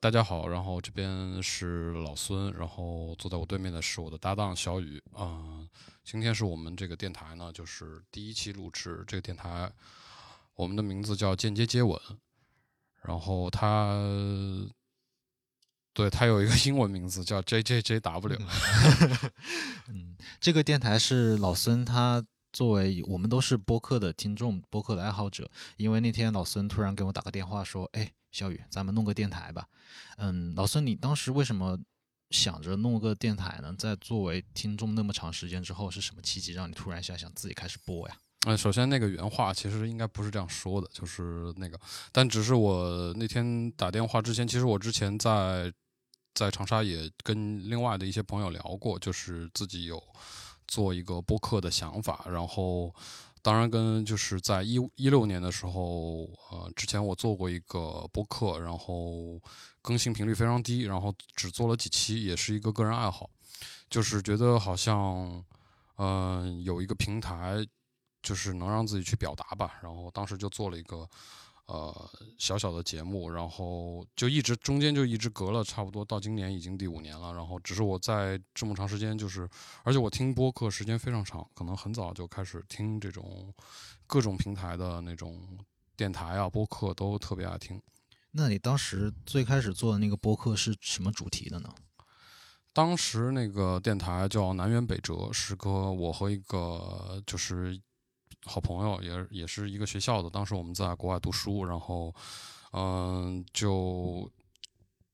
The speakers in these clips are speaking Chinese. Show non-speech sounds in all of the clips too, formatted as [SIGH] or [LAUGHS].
大家好，然后这边是老孙，然后坐在我对面的是我的搭档小雨啊、今天是我们这个电台呢，就是第一期录制。这个电台，我们的名字叫间接接吻，然后它，对它有一个英文名字叫 JJJW。[LAUGHS] 嗯，这个电台是老孙他作为我们都是播客的听众、播客的爱好者，因为那天老孙突然给我打个电话说：“哎，小雨，咱们弄个电台吧。”嗯，老孙，你当时为什么想着弄个电台呢？在作为听众那么长时间之后，是什么契机让你突然想想自己开始播呀？呃，首先那个原话其实应该不是这样说的，就是那个，但只是我那天打电话之前，其实我之前在在长沙也跟另外的一些朋友聊过，就是自己有做一个播客的想法，然后当然跟就是在一一六年的时候，呃，之前我做过一个播客，然后更新频率非常低，然后只做了几期，也是一个个人爱好，就是觉得好像嗯、有一个平台。就是能让自己去表达吧。然后当时就做了一个呃小小的节目，然后就一直中间就一直隔了差不多到今年已经第五年了。然后只是我在这么长时间，就是而且我听播客时间非常长，可能很早就开始听这种各种平台的那种电台啊播客都特别爱听。那你当时最开始做的那个播客是什么主题的呢？当时那个电台叫南辕北辙，是个我和一个就是好朋友，也也是一个学校的。当时我们在国外读书，然后嗯、就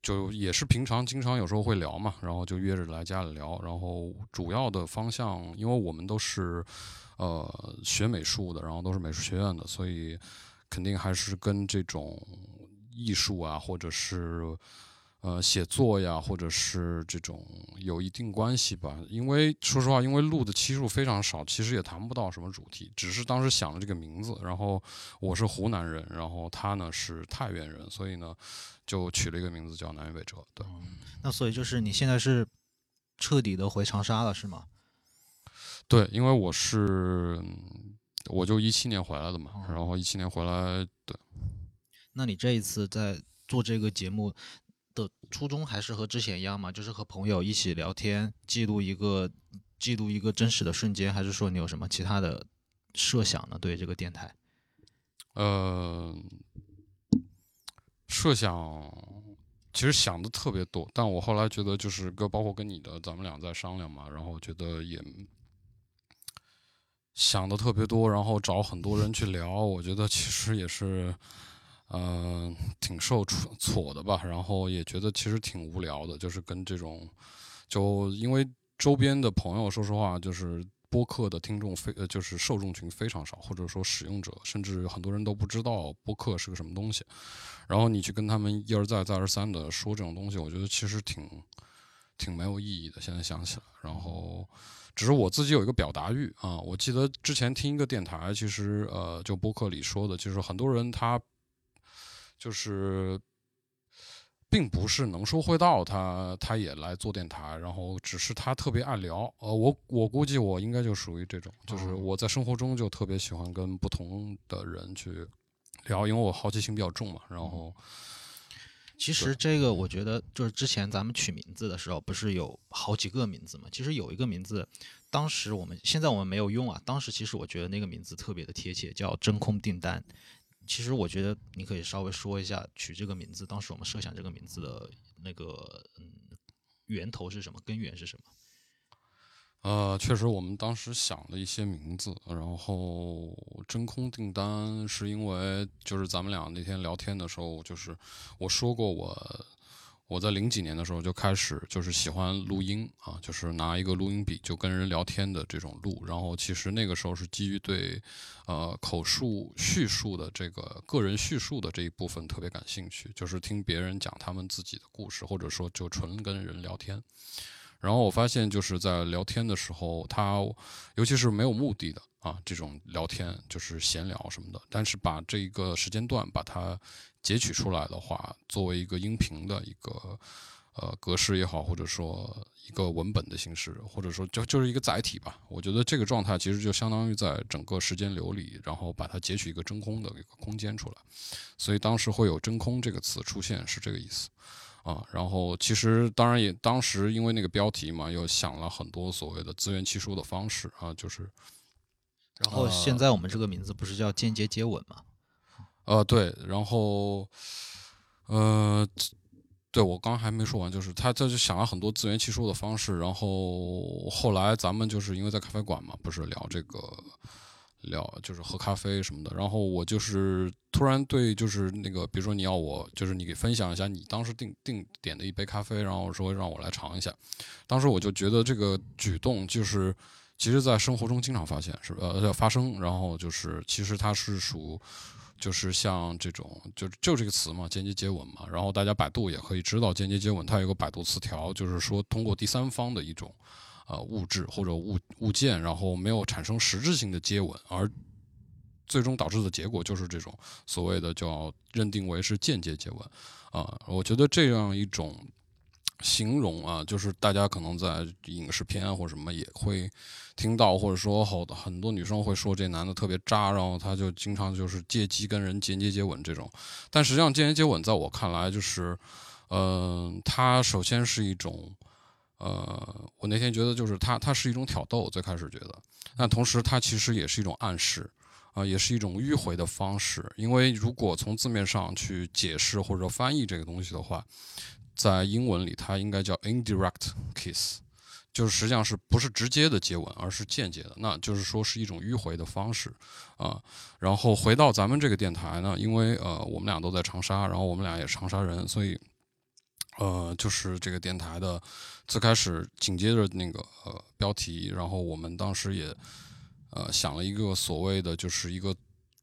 就也是平常经常有时候会聊嘛，然后就约着来家里聊。然后主要的方向，因为我们都是呃学美术的，然后都是美术学院的，所以肯定还是跟这种艺术啊，或者是呃写作呀，或者是这种有一定关系吧。因为说实话，因为录的期数非常少，其实也谈不到什么主题，只是当时想了这个名字。然后我是湖南人，然后他呢是太原人，所以呢就取了一个名字叫南辕北辙。对，那所以就是你现在是彻底的回长沙了，是吗？对，因为我是嗯我就一七年回来的嘛，哦然后一七年回来，对。那你这一次在做这个节目的初衷还是和之前一样吗？就是和朋友一起聊天，记录一个记录一个真实的瞬间，还是说你有什么其他的设想呢？对这个电台？呃，设想其实想的特别多，但我后来觉得就是跟包括跟你的，咱们俩在商量嘛，然后觉得也想的特别多，然后找很多人去聊，我觉得其实也是。呃，挺受挫挫的吧，然后也觉得其实挺无聊的，就是跟这种，就因为周边的朋友，说实话，就是播客的听众非呃，就是受众群非常少，或者说使用者，甚至很多人都不知道播客是个什么东西。然后你去跟他们一而再再而三的说这种东西，我觉得其实挺挺没有意义的。现在想起来，然后只是我自己有一个表达欲啊。我记得之前听一个电台，其实呃，就播客里说的，就是很多人他就是。并不是能说会道，他他也来做电台，然后只是他特别爱聊。呃，我我估计我应该就属于这种，就是哦我在生活中就特别喜欢跟不同的人去聊，因为我好奇心比较重嘛。然后其实这个我觉得就是之前咱们取名字的时候，不是有好几个名字嘛？其实有一个名字，当时我们现在我们没有用啊。当时其实我觉得那个名字特别的贴切，叫真空订单。其实我觉得你可以稍微说一下取这个名字，当时我们设想这个名字的那个嗯源头是什么，根源是什么？呃，确实我们当时想了一些名字，然后真空订单是因为就是咱们俩那天聊天的时候，就是我说过我我在零几年的时候就开始就是喜欢录音啊，就是拿一个录音笔就跟人聊天的这种录。然后其实那个时候是基于对呃口述叙述的这个个人叙述的这一部分特别感兴趣，就是听别人讲他们自己的故事，或者说就纯跟人聊天。然后我发现就是在聊天的时候，他尤其是没有目的的啊这种聊天，就是闲聊什么的，但是把这个时间段把它截取出来的话，作为一个音频的一个呃格式也好，或者说一个文本的形式，或者说就就是一个载体吧。我觉得这个状态其实就相当于在整个时间流里，然后把它截取一个真空的一个空间出来，所以当时会有“真空”这个词出现，是这个意思。啊。然后其实当然也当时因为那个标题嘛，又想了很多所谓的自圆其说的方式啊，就是。然后现在我们这个名字不是叫间接接吻吗？呃，对，然后，呃，对我刚还没说完，就是他他就想了很多自圆其说的方式，然后后来咱们就是因为在咖啡馆嘛，不是聊这个聊就是喝咖啡什么的，然后我就是突然对就是那个，比如说你要我就是你给分享一下你当时定定点的一杯咖啡，然后说让我来尝一下，当时我就觉得这个举动就是。其实，在生活中经常发现，是呃发生，然后就是，其实它是属，就是像这种，就就这个词嘛，间接接吻嘛。然后大家百度也可以知道，间接接吻它有个百度词条，就是说通过第三方的一种，呃物质或者物物件，然后没有产生实质性的接吻，而最终导致的结果就是这种所谓的叫认定为是间接接吻，啊，我觉得这样一种。形容啊，就是大家可能在影视片或者什么也会听到，或者说好很多女生会说这男的特别渣，然后他就经常就是借机跟人间接接吻这种。但实际上，间接接吻在我看来就是，嗯，它首先是一种，呃，我那天觉得就是它它是一种挑逗，最开始觉得，但同时它其实也是一种暗示，啊，也是一种迂回的方式。因为如果从字面上去解释或者翻译这个东西的话。在英文里，它应该叫 indirect kiss，就是实际上是不是直接的接吻，而是间接的，那就是说是一种迂回的方式啊。然后回到咱们这个电台呢，因为呃我们俩都在长沙，然后我们俩也长沙人，所以呃就是这个电台的最开始紧接着那个呃标题，然后我们当时也呃想了一个所谓的就是一个。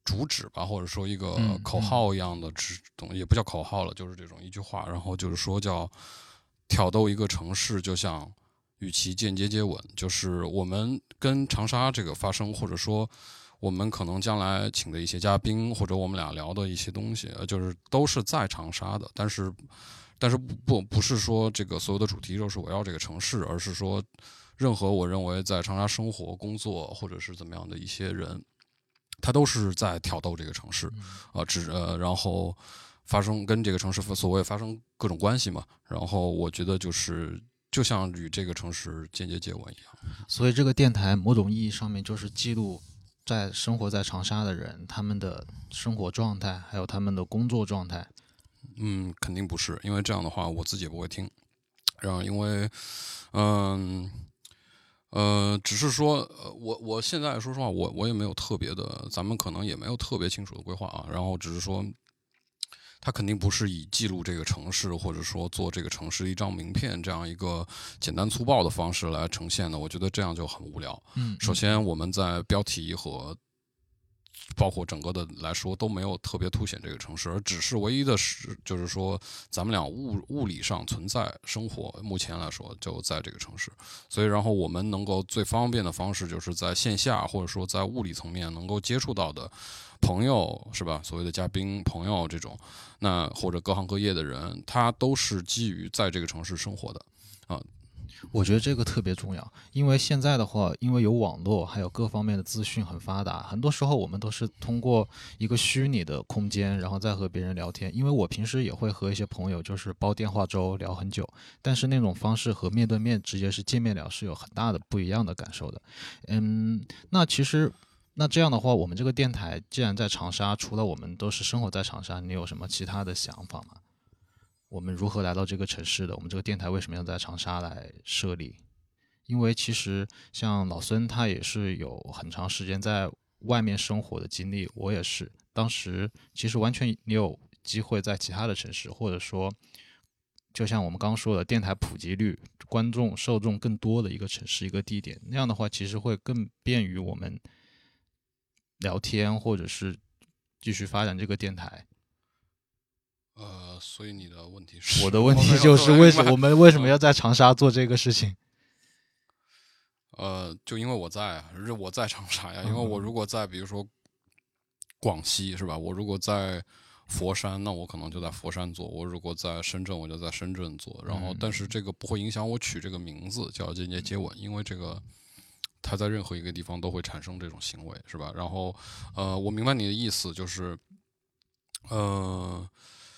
主旨吧，或者说一个口号一样的指东，也不叫口号了，就是这种一句话。然后就是说叫挑逗一个城市，就像与其间接接吻，就是我们跟长沙这个发生，或者说我们可能将来请的一些嘉宾，或者我们俩聊的一些东西，就是都是在长沙的。但是，但是不不不是说这个所有的主题都是围绕这个城市，而是说任何我认为在长沙生活、工作或者是怎么样的一些人。他都是在挑逗这个城市，啊，只呃，然后发生跟这个城市所谓发生各种关系嘛。然后我觉得就是就像与这个城市间接接吻一样。所以这个电台某种意义上面就是记录在生活在长沙的人他们的生活状态，还有他们的工作状态。嗯，肯定不是，因为这样的话我自己也不会听。然后因为，嗯。呃，只是说，呃，我我现在说实话，我我也没有特别的，咱们可能也没有特别清楚的规划啊。然后只是说，它肯定不是以记录这个城市，或者说做这个城市一张名片这样一个简单粗暴的方式来呈现的。我觉得这样就很无聊。嗯，首先我们在标题和。包括整个的来说都没有特别凸显这个城市，而只是唯一的是，就是说咱们俩物物理上存在生活，目前来说就在这个城市，所以然后我们能够最方便的方式就是在线下或者说在物理层面能够接触到的朋友是吧？所谓的嘉宾朋友这种，那或者各行各业的人，他都是基于在这个城市生活的啊。我觉得这个特别重要，因为现在的话，因为有网络，还有各方面的资讯很发达，很多时候我们都是通过一个虚拟的空间，然后再和别人聊天。因为我平时也会和一些朋友就是煲电话粥聊很久，但是那种方式和面对面直接是见面聊是有很大的不一样的感受的。嗯，那其实那这样的话，我们这个电台既然在长沙，除了我们都是生活在长沙，你有什么其他的想法吗？我们如何来到这个城市的？我们这个电台为什么要在长沙来设立？因为其实像老孙他也是有很长时间在外面生活的经历，我也是。当时其实完全你有机会在其他的城市，或者说，就像我们刚刚说的，电台普及率、观众受众更多的一个城市、一个地点，那样的话其实会更便于我们聊天，或者是继续发展这个电台。呃，所以你的问题是？我的问题就是为什么我们为什么要在长沙做这个事情？[LAUGHS] 呃，就因为我在，我在长沙呀。因为我如果在，比如说广西，是吧？我如果在佛山，那我可能就在佛山做；我如果在深圳，我就在深圳做。然后，但是这个不会影响我取这个名字叫“间接接吻”，因为这个它在任何一个地方都会产生这种行为，是吧？然后，呃，我明白你的意思，就是，呃。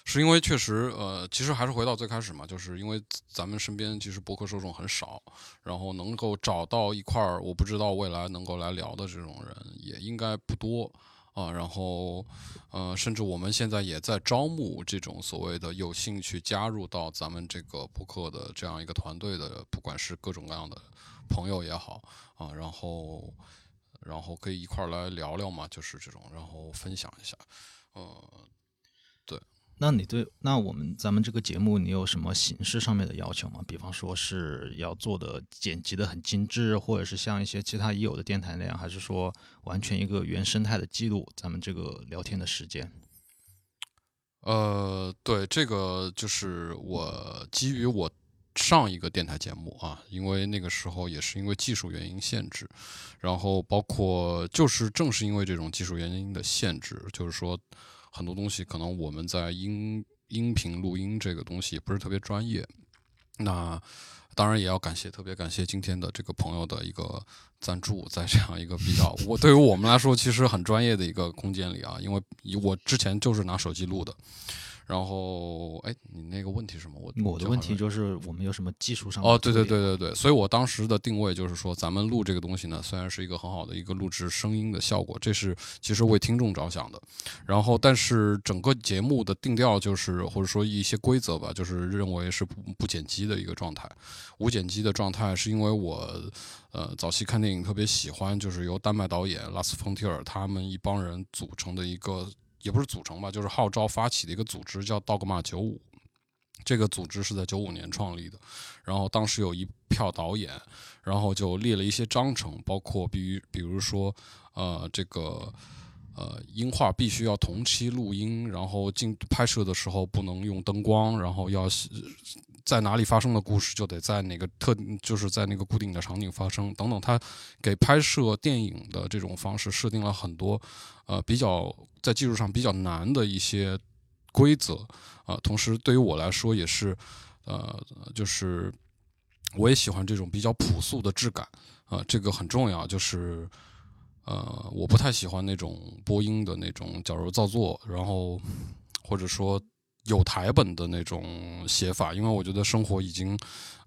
是因为确实，呃，其实还是回到最开始嘛，就是因为咱们身边其实博客受众很少，然后能够找到一块儿，我不知道未来能够来聊的这种人也应该不多啊。然后，呃，甚至我们现在也在招募这种所谓的有兴趣加入到咱们这个博客的这样一个团队的，不管是各种各样的朋友也好啊，然后，然后可以一块儿来聊聊嘛，就是这种，然后分享一下，呃。那你对那我们咱们这个节目，你有什么形式上面的要求吗？比方说是要做的剪辑的很精致，或者是像一些其他已有的电台那样，还是说完全一个原生态的记录咱们这个聊天的时间？呃，对，这个就是我基于我上一个电台节目啊，因为那个时候也是因为技术原因限制，然后包括就是正是因为这种技术原因的限制，就是说。很多东西可能我们在音音频录音这个东西不是特别专业，那当然也要感谢，特别感谢今天的这个朋友的一个赞助，在这样一个比较我对于我们来说其实很专业的一个空间里啊，因为我之前就是拿手机录的。然后，哎，你那个问题是什么？我我的问题就是我们有什么技术上哦，对对对对对，所以我当时的定位就是说，咱们录这个东西呢，虽然是一个很好的一个录制声音的效果，这是其实为听众着想的。然后，但是整个节目的定调就是，或者说一些规则吧，就是认为是不不剪辑的一个状态，无剪辑的状态，是因为我呃早期看电影特别喜欢，就是由丹麦导演拉斯冯提尔他们一帮人组成的一个。也不是组成吧，就是号召发起的一个组织，叫 Dogma 九五。这个组织是在九五年创立的，然后当时有一票导演，然后就列了一些章程，包括比比如说，呃，这个呃音画必须要同期录音，然后进拍摄的时候不能用灯光，然后要。在哪里发生的故事，就得在哪个特，就是在那个固定的场景发生等等。他给拍摄电影的这种方式设定了很多，呃，比较在技术上比较难的一些规则啊。同时，对于我来说也是，呃，就是我也喜欢这种比较朴素的质感啊，这个很重要。就是呃，我不太喜欢那种播音的那种矫揉造作，然后或者说。有台本的那种写法，因为我觉得生活已经，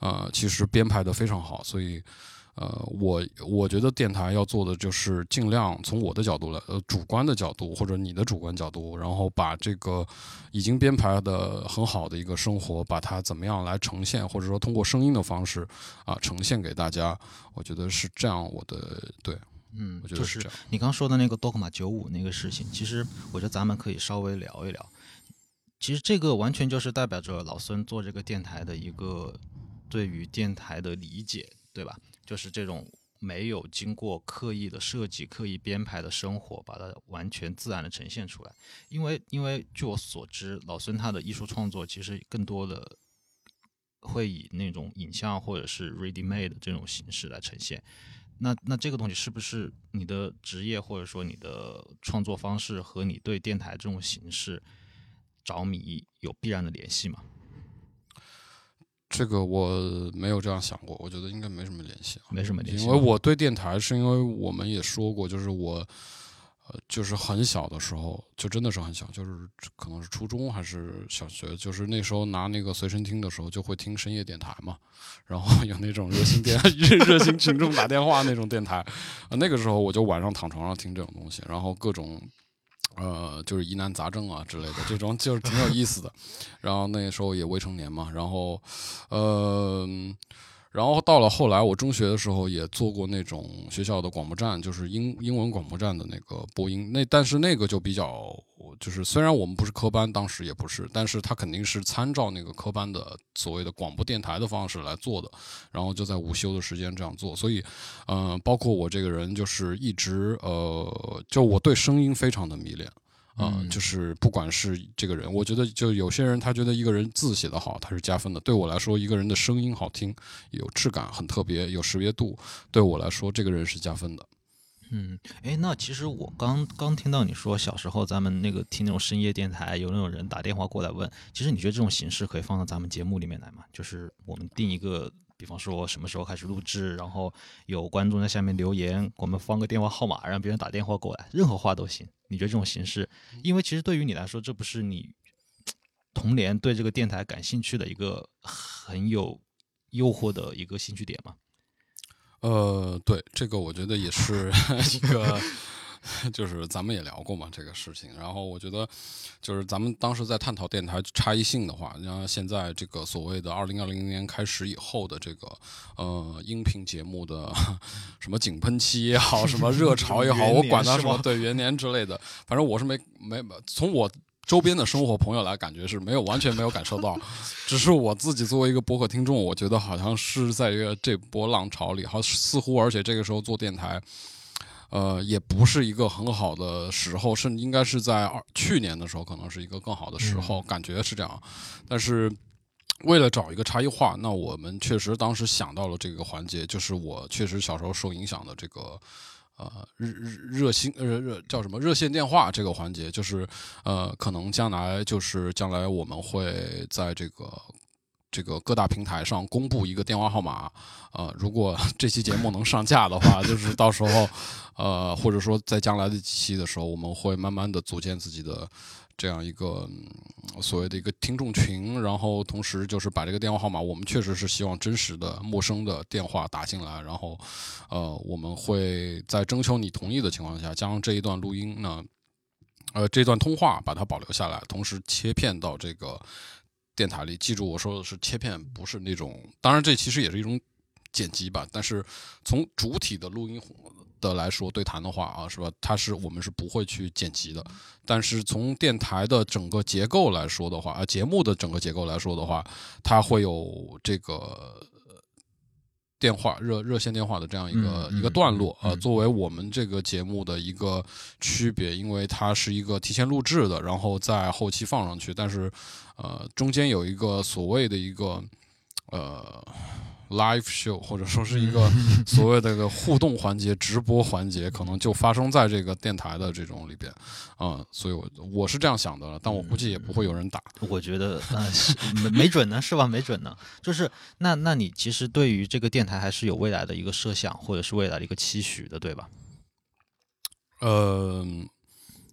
呃，其实编排的非常好，所以，呃，我我觉得电台要做的就是尽量从我的角度来，呃，主观的角度或者你的主观角度，然后把这个已经编排的很好的一个生活，把它怎么样来呈现，或者说通过声音的方式啊呈现给大家，我觉得是这样。我的对，嗯，我觉得是这样。你刚说的那个 Dogma 九五那个事情，其实我觉得咱们可以稍微聊一聊。其实这个完全就是代表着老孙做这个电台的一个对于电台的理解，对吧？就是这种没有经过刻意的设计、刻意编排的生活，把它完全自然的呈现出来。因为，因为据我所知，老孙他的艺术创作其实更多的会以那种影像或者是 ready made 的这种形式来呈现。那，那这个东西是不是你的职业或者说你的创作方式和你对电台这种形式？着迷有必然的联系吗？这个我没有这样想过，我觉得应该没什么联系，没什么联系。因为我对电台，是因为我们也说过，就是我，呃，就是很小的时候，就真的是很小，就是可能是初中还是小学，就是那时候拿那个随身听的时候，就会听深夜电台嘛，然后有那种热心电热 [LAUGHS] 热心群众打电话那种电台，那个时候我就晚上躺床上听这种东西，然后各种。呃，就是疑难杂症啊之类的，这种就是挺有意思的。然后那时候也未成年嘛，然后，呃。然后到了后来，我中学的时候也做过那种学校的广播站，就是英英文广播站的那个播音。那但是那个就比较，就是虽然我们不是科班，当时也不是，但是他肯定是参照那个科班的所谓的广播电台的方式来做的。然后就在午休的时间这样做。所以，嗯，包括我这个人就是一直呃，就我对声音非常的迷恋。啊，就是不管是这个人，我觉得就有些人他觉得一个人字写得好，他是加分的。对我来说，一个人的声音好听，有质感，很特别，有识别度，对我来说，这个人是加分的。嗯，哎，那其实我刚刚听到你说小时候咱们那个听那种深夜电台，有那种人打电话过来问，其实你觉得这种形式可以放到咱们节目里面来吗？就是我们定一个。比方说什么时候开始录制，然后有观众在下面留言，我们放个电话号码，让别人打电话过来，任何话都行。你觉得这种形式？因为其实对于你来说，这不是你童年对这个电台感兴趣的一个很有诱惑的一个兴趣点吗？呃，对，这个我觉得也是 [LAUGHS] 一个。[LAUGHS] 就是咱们也聊过嘛这个事情，然后我觉得，就是咱们当时在探讨电台差异性的话，像现在这个所谓的二零二零年开始以后的这个呃音频节目的 [LAUGHS] 什么井喷期也好，什么热潮也好，[LAUGHS] 我管它什么对元年之类的，反正我是没没从我周边的生活朋友来感觉是没有完全没有感受到，只是我自己作为一个博客听众，我觉得好像是在一个这波浪潮里，好似乎而且这个时候做电台。呃，也不是一个很好的时候，甚至应该是在二去年的时候，可能是一个更好的时候，感觉是这样。但是，为了找一个差异化，那我们确实当时想到了这个环节，就是我确实小时候受影响的这个呃热热心热热叫什么热线电话这个环节，就是呃，可能将来就是将来我们会在这个。这个各大平台上公布一个电话号码，呃，如果这期节目能上架的话，[LAUGHS] 就是到时候，呃，或者说在将来的几期的时候，我们会慢慢的组建自己的这样一个所谓的一个听众群，然后同时就是把这个电话号码，我们确实是希望真实的陌生的电话打进来，然后，呃，我们会在征求你同意的情况下，将这一段录音呢，呃，这段通话把它保留下来，同时切片到这个。电台里，记住我说的是切片，不是那种。当然，这其实也是一种剪辑吧。但是从主体的录音的来说，对谈的话啊，是吧？它是我们是不会去剪辑的。但是从电台的整个结构来说的话，啊，节目的整个结构来说的话，它会有这个。电话热热线电话的这样一个一个段落，呃，作为我们这个节目的一个区别，因为它是一个提前录制的，然后在后期放上去，但是，呃，中间有一个所谓的一个，呃。Live show 或者说是一个 [LAUGHS] 所谓的个互动环节、直播环节，可能就发生在这个电台的这种里边，啊，所以我我是这样想的，但我估计也不会有人打。我觉得，呃，没没准呢，是吧？没准呢。就是那那你其实对于这个电台还是有未来的一个设想，或者是未来的一个期许的，对吧？嗯。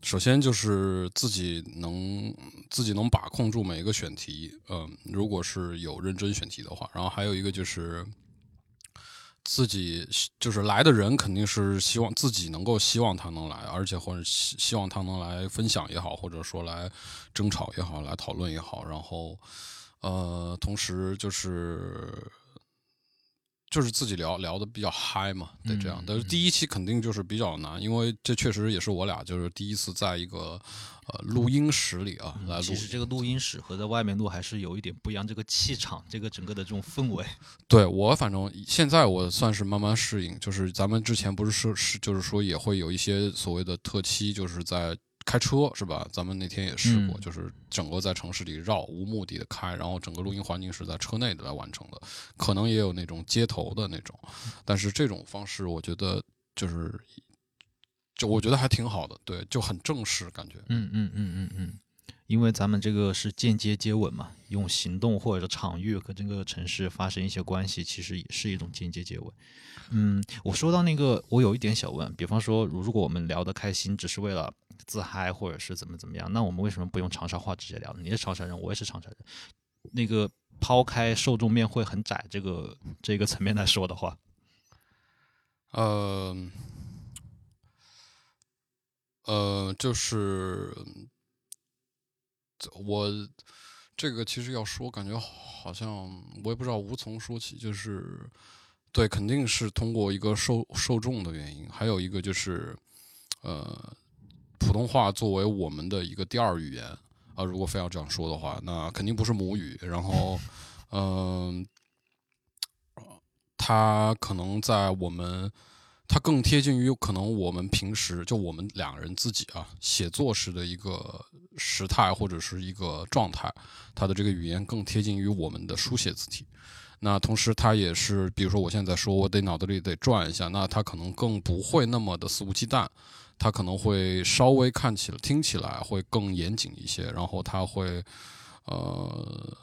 首先就是自己能自己能把控住每一个选题，嗯，如果是有认真选题的话，然后还有一个就是自己就是来的人肯定是希望自己能够希望他能来，而且或者希希望他能来分享也好，或者说来争吵也好，来讨论也好，然后呃，同时就是。就是自己聊聊的比较嗨嘛，得这样。但是第一期肯定就是比较难，因为这确实也是我俩就是第一次在一个呃录音室里啊来录。其实这个录音室和在外面录还是有一点不一样，这个气场，这个整个的这种氛围。[LAUGHS] 对我反正现在我算是慢慢适应，就是咱们之前不是说是就是说也会有一些所谓的特期，就是在。开车是吧？咱们那天也试过，就是整个在城市里绕，无目的的开，然后整个录音环境是在车内的来完成的。可能也有那种街头的那种，但是这种方式我觉得就是，就我觉得还挺好的，对，就很正式感觉。嗯嗯嗯嗯嗯。因为咱们这个是间接接吻嘛，用行动或者场域和这个城市发生一些关系，其实也是一种间接接吻。嗯，我说到那个，我有一点小问，比方说，如果我们聊得开心，只是为了自嗨或者是怎么怎么样，那我们为什么不用长沙话直接聊？你是长沙人，我也是长沙人。那个抛开受众面会很窄这个这个层面来说的话，呃，呃，就是。我这个其实要说，感觉好像我也不知道无从说起。就是对，肯定是通过一个受受众的原因，还有一个就是，呃，普通话作为我们的一个第二语言啊，如果非要这样说的话，那肯定不是母语。然后，嗯，它可能在我们。它更贴近于可能我们平时就我们两个人自己啊写作时的一个时态或者是一个状态，它的这个语言更贴近于我们的书写字体。那同时他也是，比如说我现在说我得脑子里得转一下，那他可能更不会那么的肆无忌惮，他可能会稍微看起来听起来会更严谨一些，然后他会呃，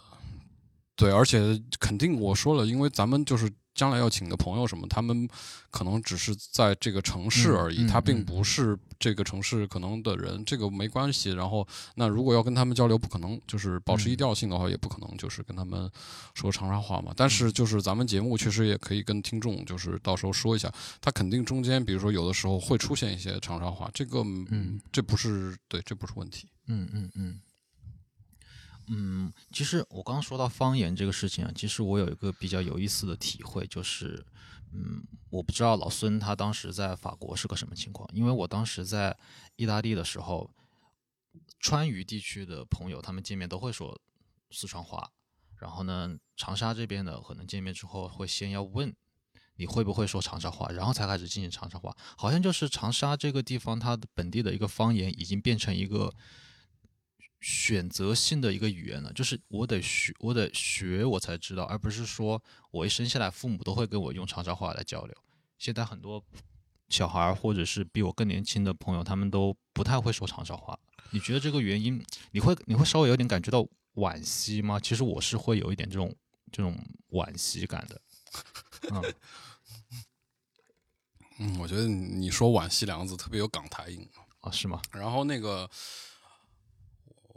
对，而且肯定我说了，因为咱们就是。将来要请的朋友什么，他们可能只是在这个城市而已，他并嗯不是这个城市可能的人，这个没关系。然后，那如果要跟他们交流，不可能就是保持低嗯调性的话，也不可能就是跟他们说长沙话嘛。但嗯是就是咱们节目确实也可以跟听众就是到时候说一下，他肯定中间比如说有的时候会出现一些长沙话，这个嗯这不是对，这不是问题。嗯嗯嗯，嗯，其实我刚刚说到方言这个事情啊，其实我有一个比较有意思的体会，就是，嗯，我不知道老孙他当时在法国是个什么情况，因为我当时在意大利的时候，川渝地区的朋友他们见面都会说四川话，然后呢，长沙这边的可能见面之后会先要问。你会不会说长沙话，然后才开始进行长沙话？好像就是长沙这个地方，它的本地的一个方言已经变成一个选择性的一个语言呢，就是我得学，我得学，我才知道，而不是说我一生下来父母都会跟我用长沙话来交流。现在很多小孩儿或者是比我更年轻的朋友，他们都不太会说长沙话。你觉得这个原因，你会你会稍微有点感觉到惋惜吗？其实我是会有一点这种这种惋惜感的。嗯，[LAUGHS] 嗯，我觉得你说“惋惜”两个字特别有港台音。啊，是吗？然后那个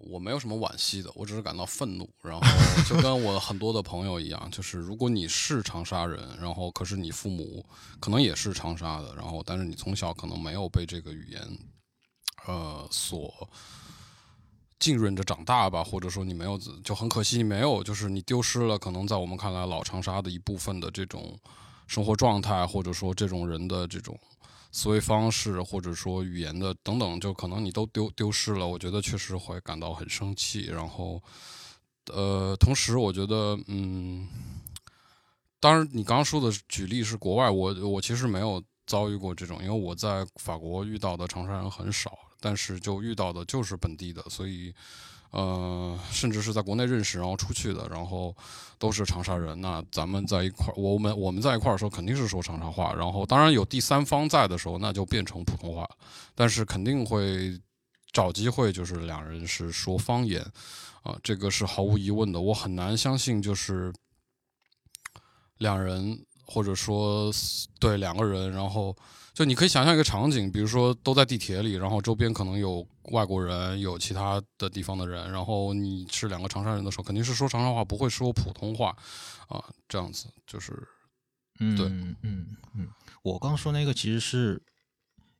我没有什么惋惜的，我只是感到愤怒。然后就跟我很多的朋友一样，[LAUGHS] 就是如果你是长沙人，然后可是你父母可能也是长沙的，然后但是你从小可能没有被这个语言呃所浸润着长大吧，或者说你没有就很可惜，你没有就是你丢失了可能在我们看来老长沙的一部分的这种生活状态，或者说这种人的这种。思维方式，或者说语言的等等，就可能你都丢丢失了。我觉得确实会感到很生气。然后，呃，同时我觉得，嗯，当然你刚刚说的举例是国外，我我其实没有遭遇过这种，因为我在法国遇到的长沙人很少，但是就遇到的就是本地的，所以。呃，甚至是在国内认识，然后出去的，然后都是长沙人。那咱们在一块儿，我们我们在一块儿的时候，肯定是说长沙话。然后，当然有第三方在的时候，那就变成普通话。但是肯定会找机会，就是两人是说方言啊、这个是毫无疑问的。我很难相信，就是两人或者说对两个人，然后就你可以想象一个场景，比如说都在地铁里，然后周边可能有外国人，有其他的地方的人，然后你是两个长沙人的时候，肯定是说长沙话，不会说普通话啊，这样子就是嗯，对。嗯嗯嗯，我刚说那个其实是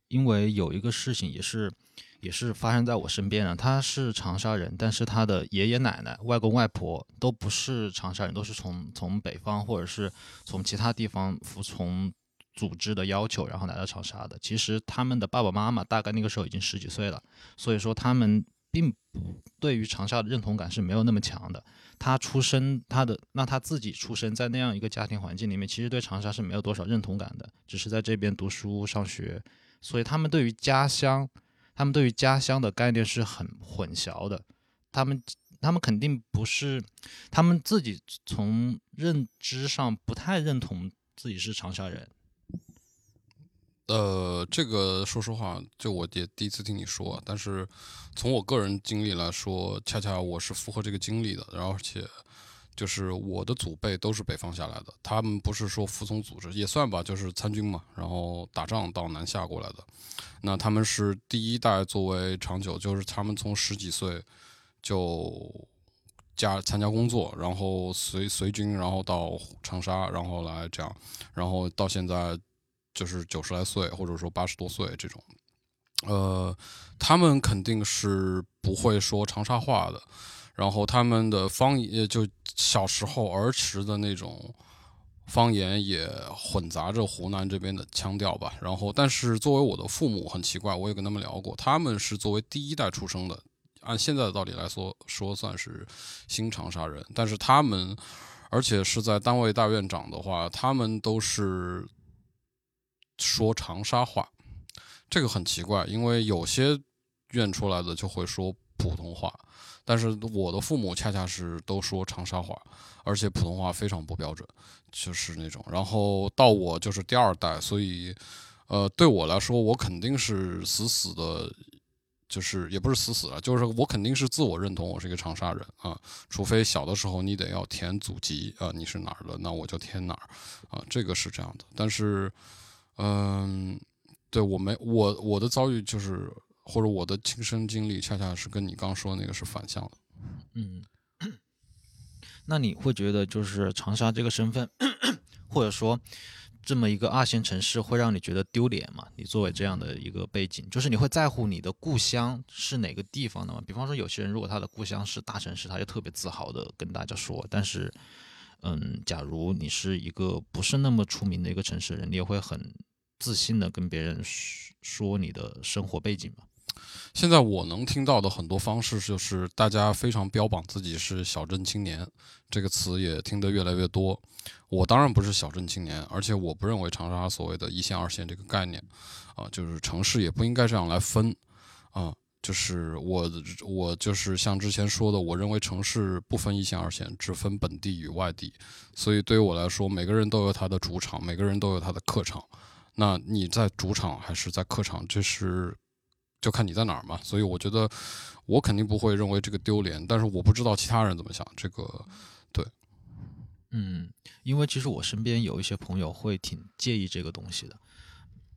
因为有一个事情也是也是发生在我身边的，他是长沙人，但是他的爷爷奶奶、外公外婆都不是长沙人，都是从从北方或者是从其他地方服从组织的要求，然后来到长沙的。其实他们的爸爸妈妈大概那个时候已经十几岁了，所以说他们并不对于长沙的认同感是没有那么强的。他出生，他的那他自己出生在那样一个家庭环境里面，其实对长沙是没有多少认同感的，只是在这边读书上学，所以他们对于家乡，他们对于家乡的概念是很混淆的。他们他们肯定不是，他们自己从认知上不太认同自己是长沙人。呃，这个说实话，就我也第一次听你说，但是从我个人经历来说，恰恰我是符合这个经历的，然后而且就是我的祖辈都是北方下来的，他们不是说服从组织，也算吧，就是参军嘛，然后打仗到南下过来的，那他们是第一代作为长久，就是他们从十几岁就加参加工作，然后随随军，然后到长沙，然后来这样，然后到现在。就是九十来岁，或者说八十多岁这种，呃，他们肯定是不会说长沙话的，然后他们的方言就小时候儿时的那种方言也混杂着湖南这边的腔调吧。然后，但是作为我的父母很奇怪，我也跟他们聊过，他们是作为第一代出生的，按现在的道理来说，说算是新长沙人，但是他们而且是在单位大院长的话，他们都是。说长沙话，这个很奇怪，因为有些院出来的就会说普通话，但是我的父母恰恰是都说长沙话，而且普通话非常不标准，就是那种。然后到我就是第二代，所以呃，对我来说，我肯定是死死的就是也不是死死的，就是我肯定是自我认同我是一个长沙人啊，除非小的时候你得要填祖籍啊，你是哪儿的，那我就填哪儿啊，这个是这样的。但是，嗯，对我没我我的遭遇就是或者我的亲身经历，恰恰是跟你刚说的那个是反向的。嗯，[CLEARS THROAT] 那你会觉得就是长沙这个身份，或者说？这么一个二线城市会让你觉得丢脸吗？你作为这样的一个背景，就是你会在乎你的故乡是哪个地方的吗？比方说，有些人如果他的故乡是大城市，他就特别自豪的跟大家说。但是，嗯，假如你是一个不是那么出名的一个城市人，你也会很自信的跟别人说你的生活背景吗？现在我能听到的很多方式，就是大家非常标榜自己是小镇青年，这个词也听得越来越多。我当然不是小镇青年，而且我不认为长沙所谓的一线二线这个概念，啊，就是城市也不应该这样来分，啊，就是我我就是像之前说的，我认为城市不分一线二线，只分本地与外地。所以对于我来说，每个人都有他的主场，每个人都有他的客场。那你在主场还是在客场，这是。就看你在哪儿嘛，所以我觉得我肯定不会认为这个丢脸，但是我不知道其他人怎么想。这个，对，嗯，因为其实我身边有一些朋友会挺介意这个东西的。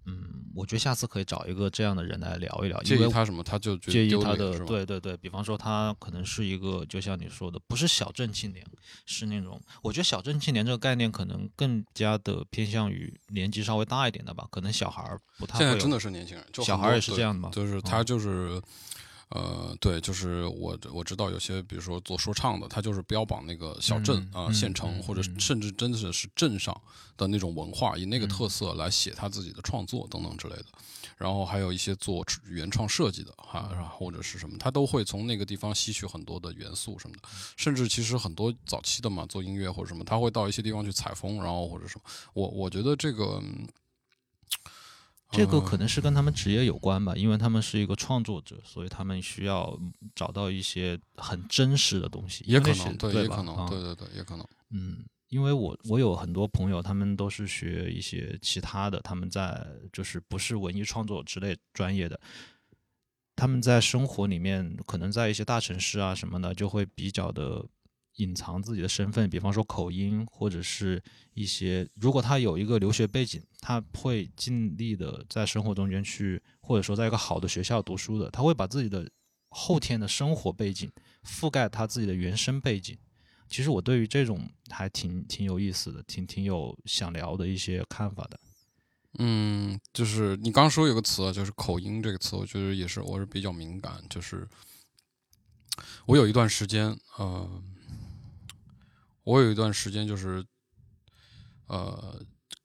嗯，我觉得下次可以找一个这样的人来聊一聊。因为他什么？他就介意他的，对对对。比方说，他可能是一个，就像你说的，不是小镇青年，是那种。我觉得小镇青年这个概念可能更加的偏向于年纪稍微大一点的吧，可能小孩儿不太。现在真的是年轻人，小孩也是这样的嘛？就是他就是。呃，对，就是我我知道有些，比如说做说唱的，他就是标榜那个小镇啊、县城，或者甚至真的是是镇上的那种文化，以那个特色来写他自己的创作等等之类的。然后还有一些做原创设计的哈，或者是什么，他都会从那个地方吸取很多的元素什么的。甚至其实很多早期的嘛，做音乐或者什么，他会到一些地方去采风，然后或者什么。我我觉得这个。这个可能是跟他们职业有关吧，因为他们是一个创作者，所以他们需要找到一些很真实的东西。也可能，对，也可能，对对对，也可能。嗯，因为我我有很多朋友，他们都是学一些其他的，他们在就是不是文艺创作之类专业的，他们在生活里面可能在一些大城市啊什么的，就会比较的。隐藏自己的身份，比方说口音，或者是一些，如果他有一个留学背景，他会尽力的在生活中间去，或者说在一个好的学校读书的，他会把自己的后天的生活背景覆盖他自己的原生背景。其实我对于这种还挺挺有意思的，挺挺有想聊的一些看法的。嗯，就是你刚说有个词，就是口音这个词，我觉得也是我是比较敏感，就是我有一段时间，呃。我有一段时间就是，呃，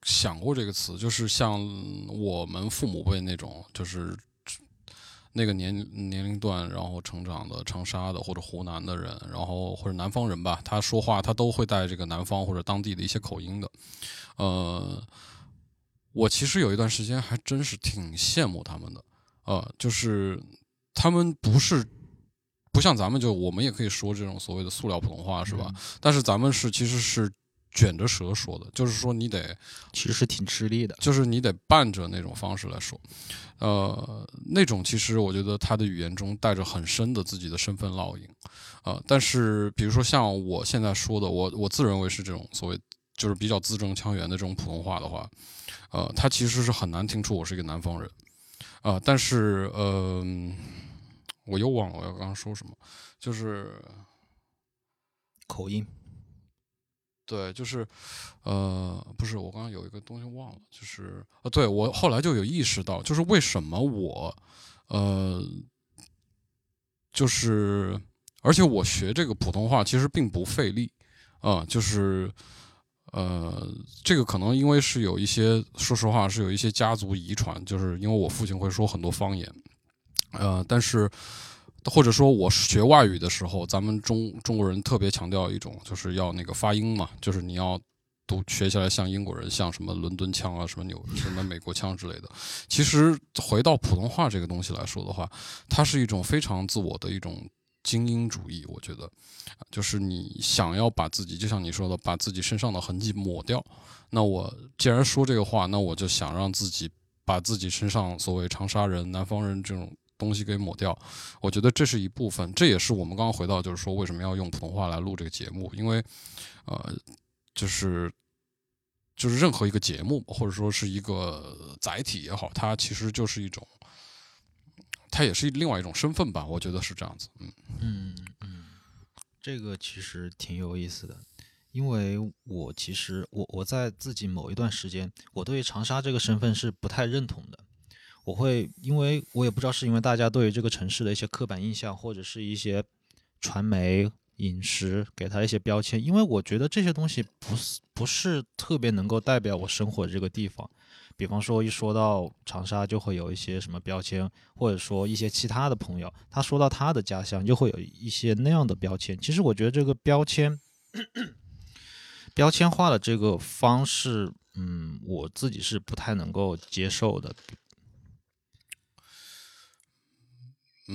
想过这个词，就是像我们父母辈那种，就是那个年年龄段，然后成长的长沙的或者湖南的人，然后或者南方人吧，他说话他都会带这个南方或者当地的一些口音的。呃，我其实有一段时间还真是挺羡慕他们的，呃，就是他们不是。不像咱们，就我们也可以说这种所谓的塑料普通话，是吧？但是咱们是其实是卷着舌说的，就是说你得，其实是挺吃力的，就是你得伴着那种方式来说，呃，那种其实我觉得他的语言中带着很深的自己的身份烙印，啊，但是比如说像我现在说的，我我自认为是这种所谓就是比较字正腔圆的这种普通话的话，呃，他其实是很难听出我是一个南方人，啊，但是呃。我又忘了我要刚刚说什么，就是口音。对，就是，呃，不是，我刚刚有一个东西忘了，就是呃，对我后来就有意识到，就是为什么我，呃，就是，而且我学这个普通话其实并不费力啊，就是，呃，这个可能因为是有一些，说实话是有一些家族遗传，就是因为我父亲会说很多方言。呃，但是，或者说我学外语的时候，咱们中中国人特别强调一种，就是要那个发音嘛，就是你要读学起来像英国人，像什么伦敦腔啊，什么纽什么美国腔之类的。其实回到普通话这个东西来说的话，它是一种非常自我的一种精英主义。我觉得，就是你想要把自己，就像你说的，把自己身上的痕迹抹掉。那我既然说这个话，那我就想让自己把自己身上所谓长沙人、南方人这种。东西给抹掉。我觉得这是一部分，这也是我们刚刚回到，就是说为什么要用普通话来录这个节目，因为呃，就是就是任何一个节目或者说是一个载体也好，它其实就是一种，它也是另外一种身份吧。我觉得是这样子，嗯嗯嗯，这个其实挺有意思的。因为我其实我我在自己某一段时间，我对长沙这个身份是不太认同的。我会因为我也不知道是因为大家对于这个城市的一些刻板印象，或者是一些传媒饮食给他一些标签。因为我觉得这些东西不是不是特别能够代表我生活的这个地方。比方说一说到长沙，就会有一些什么标签，或者说一些其他的朋友，他说到他的家乡，就会有一些那样的标签。其实我觉得这个标签。[CLEARS THROAT] 标签化的这个方式，嗯，我自己是不太能够接受的。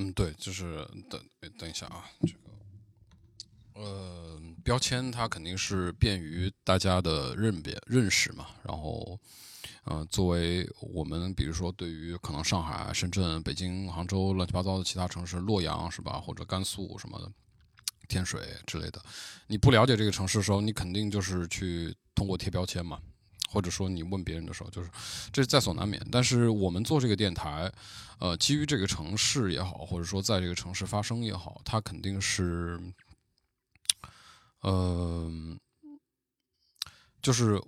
嗯，对，就是等等一下啊，这个，呃，标签它肯定是便于大家的认别认识嘛。然后，呃，作为我们，比如说对于可能上海、深圳、北京、杭州乱七八糟的其他城市，洛阳是吧，或者甘肃什么的。天水之类的，你不了解这个城市的时候，你肯定就是去通过贴标签嘛，或者说你问别人的时候，就是这在所难免。但是我们做这个电台，呃，基于这个城市也好，或者说在这个城市发生也好，它肯定是，呃，就是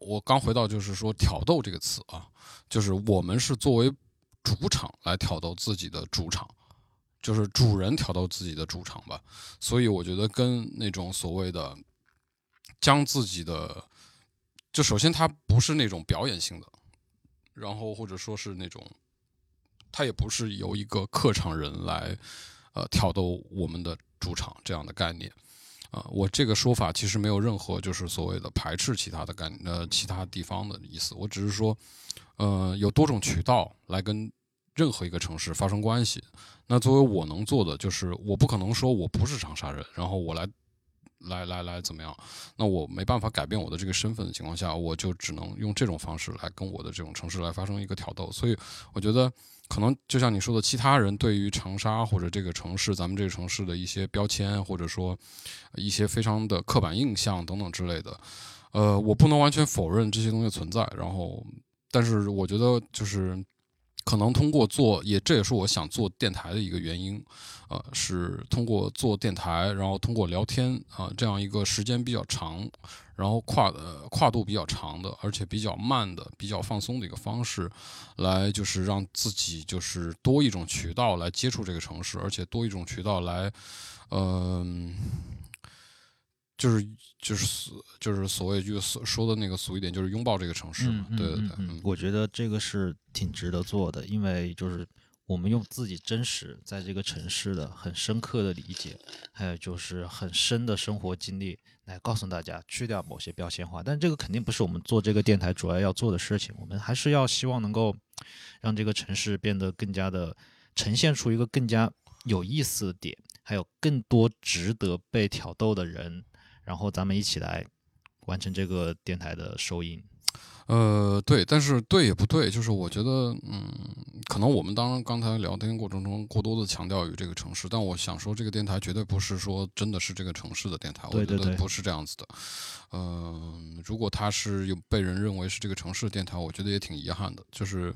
我刚回到就是说挑逗这个词啊，就是我们是作为主场来挑逗自己的主场。就是主人挑逗自己的主场吧，所以我觉得跟那种所谓的将自己的，就首先它不是那种表演性的，然后或者说是那种，它也不是由一个客场人来呃挑逗我们的主场这样的概念啊，我这个说法其实没有任何就是所谓的排斥其他的概呃其他地方的意思，我只是说呃有多种渠道来跟。任何一个城市发生关系，那作为我能做的就是，我不可能说我不是长沙人，然后我来，来来来怎么样？那我没办法改变我的这个身份的情况下，我就只能用这种方式来跟我的这种城市来发生一个挑逗。所以我觉得，可能就像你说的，其他人对于长沙或者这个城市，咱们这个城市的一些标签，或者说一些非常的刻板印象等等之类的，呃，我不能完全否认这些东西存在。然后，但是我觉得就是。可能通过做，也这也是我想做电台的一个原因，呃，是通过做电台，然后通过聊天啊，这样一个时间比较长，然后跨呃跨度比较长的，而且比较慢的、比较放松的一个方式，来就是让自己就是多一种渠道来接触这个城市，而且多一种渠道来，嗯。就是就是所就是所谓就所说的那个俗一点，就是拥抱这个城市嘛。对对对，我觉得这个是挺值得做的，因为就是我们用自己真实在这个城市的很深刻的理解，还有就是很深的生活经历，来告诉大家去掉某些标签化。但这个肯定不是我们做这个电台主要要做的事情，我们还是要希望能够让这个城市变得更加的呈现出一个更加有意思的点，还有更多值得被挑逗的人。然后咱们一起来完成这个电台的收音。呃，对，但是对也不对，就是我觉得，嗯，可能我们当刚才聊天过程中过多的强调于这个城市，但我想说，这个电台绝对不是说真的是这个城市的电台，我觉得不是这样子的。嗯，如果它是有被人认为是这个城市的电台，我觉得也挺遗憾的。就是，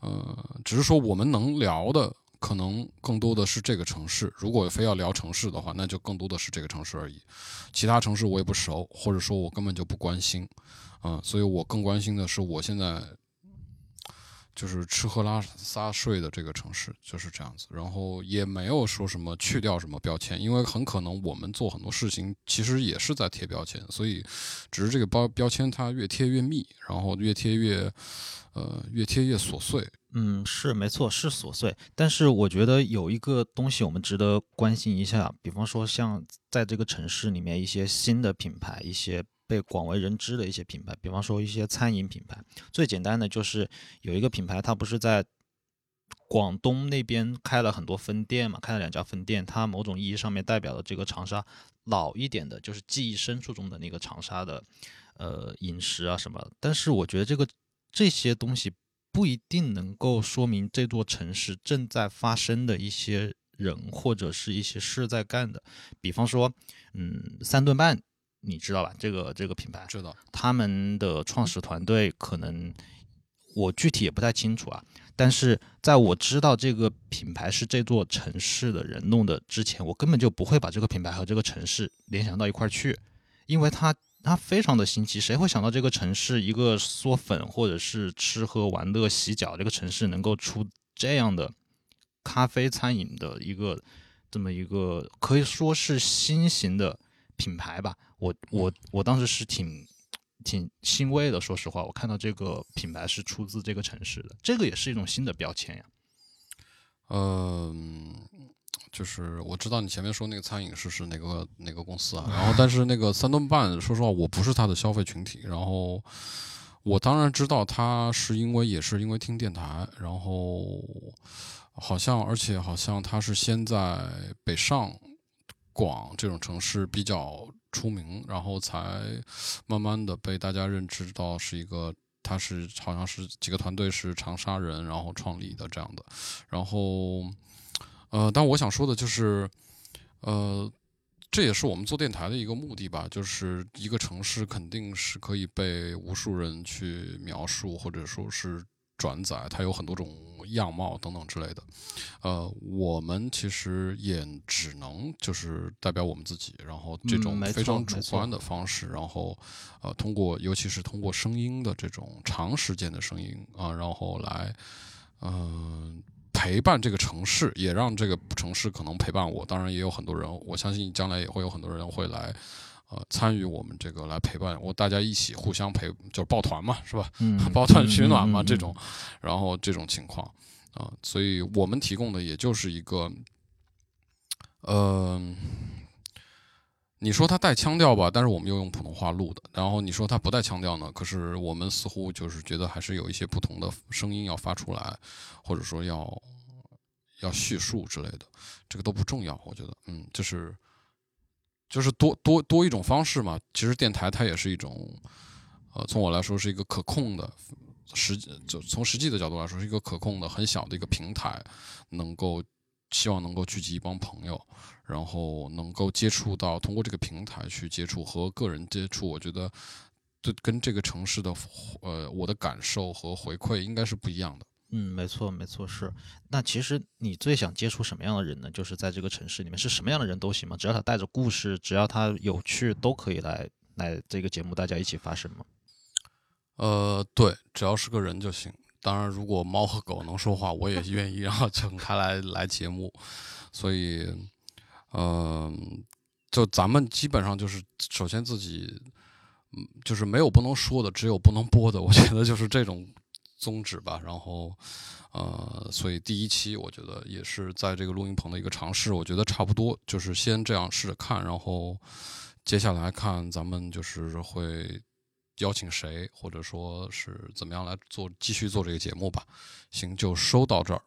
呃，只是说我们能聊的。可能更多的是这个城市。如果非要聊城市的话，那就更多的是这个城市而已。其他城市我也不熟，或者说我根本就不关心，啊，所以我更关心的是我现在就是吃喝拉撒睡的这个城市就是这样子。然后也没有说什么去掉什么标签，因为很可能我们做很多事情其实也是在贴标签，所以只是这个标标签它越贴越密，然后越贴越呃越贴越琐碎。嗯，是没错，是琐碎。但是我觉得有一个东西我们值得关心一下，比方说像在这个城市里面一些新的品牌，一些被广为人知的一些品牌，比方说一些餐饮品牌。最简单的就是有一个品牌，它不是在广东那边开了很多分店嘛，开了两家分店，它某种意义上面代表了这个长沙老一点的，就是记忆深处中的那个长沙的呃饮食啊什么。但是我觉得这个这些东西。不一定能够说明这座城市正在发生的一些人或者是一些事在干的。比方说，嗯，三顿半，你知道吧？这个这个品牌，知道。他们的创始团队可能我具体也不太清楚啊。但是在我知道这个品牌是这座城市的人弄的之前，我根本就不会把这个品牌和这个城市联想到一块儿去，因为它它非常的新奇。谁会想到这个城市一个嗦粉或者是吃喝玩乐洗脚这个城市能够出这样的咖啡餐饮的一个这么一个可以说是新型的品牌吧？我我我当时是挺。挺欣慰的，说实话，我看到这个品牌是出自这个城市的，这个也是一种新的标签呀。嗯，就是我知道你前面说那个餐饮是是哪个哪个公司啊？然后，但是那个三顿半，说实话，我不是他的消费群体。然后，我当然知道他是因为也是因为听电台，然后好像而且好像他是先在北上广这种城市比较。出名，然后才慢慢的被大家认知到是一个，他是好像是几个团队是长沙人，然后创立的这样的，然后，呃，但我想说的就是，呃，这也是我们做电台的一个目的吧，就是一个城市肯定是可以被无数人去描述，或者说是。转载它有很多种样貌等等之类的，呃，我们其实也只能就是代表我们自己，然后这种非常主观的方式，然后呃，通过尤其是通过声音的这种长时间的声音啊，然后来嗯陪伴这个城市，也让这个城市可能陪伴我。当然，也有很多人，我相信将来也会有很多人会来。呃，参与我们这个来陪伴我，大家一起互相陪，就是抱团嘛，是吧？嗯，[LAUGHS] 抱团取暖嘛，这种，然后这种情况啊，所以我们提供的也就是一个，呃，你说它带腔调吧，但是我们又用普通话录的，然后你说它不带腔调呢，可是我们似乎就是觉得还是有一些不同的声音要发出来，或者说要要叙述之类的，这个都不重要，我觉得，嗯，就是。就是多多多一种方式嘛。其实电台它也是一种，呃，从我来说是一个可控的，实就从实际的角度来说是一个可控的很小的一个平台，能够希望能够聚集一帮朋友，然后能够接触到通过这个平台去接触和个人接触。我觉得对跟这个城市的呃我的感受和回馈应该是不一样的。嗯，没错，没错，是。那其实你最想接触什么样的人呢？就是在这个城市里面，是什么样的人都行吗？只要他带着故事，只要他有趣，都可以来来这个节目，大家一起发声吗？呃，对，只要是个人就行。当然，如果猫和狗能说话，我也愿意让请他 [LAUGHS] 来来节目。所以，嗯，就咱们基本上就是，首先自己，嗯，就是没有不能说的，只有不能播的。我觉得就是这种。宗旨吧，然后，呃，所以第一期我觉得也是在这个录音棚的一个尝试，我觉得差不多，就是先这样试着看，然后接下来看咱们就是会邀请谁，或者说是怎么样来做继续做这个节目吧。行，就收到这儿。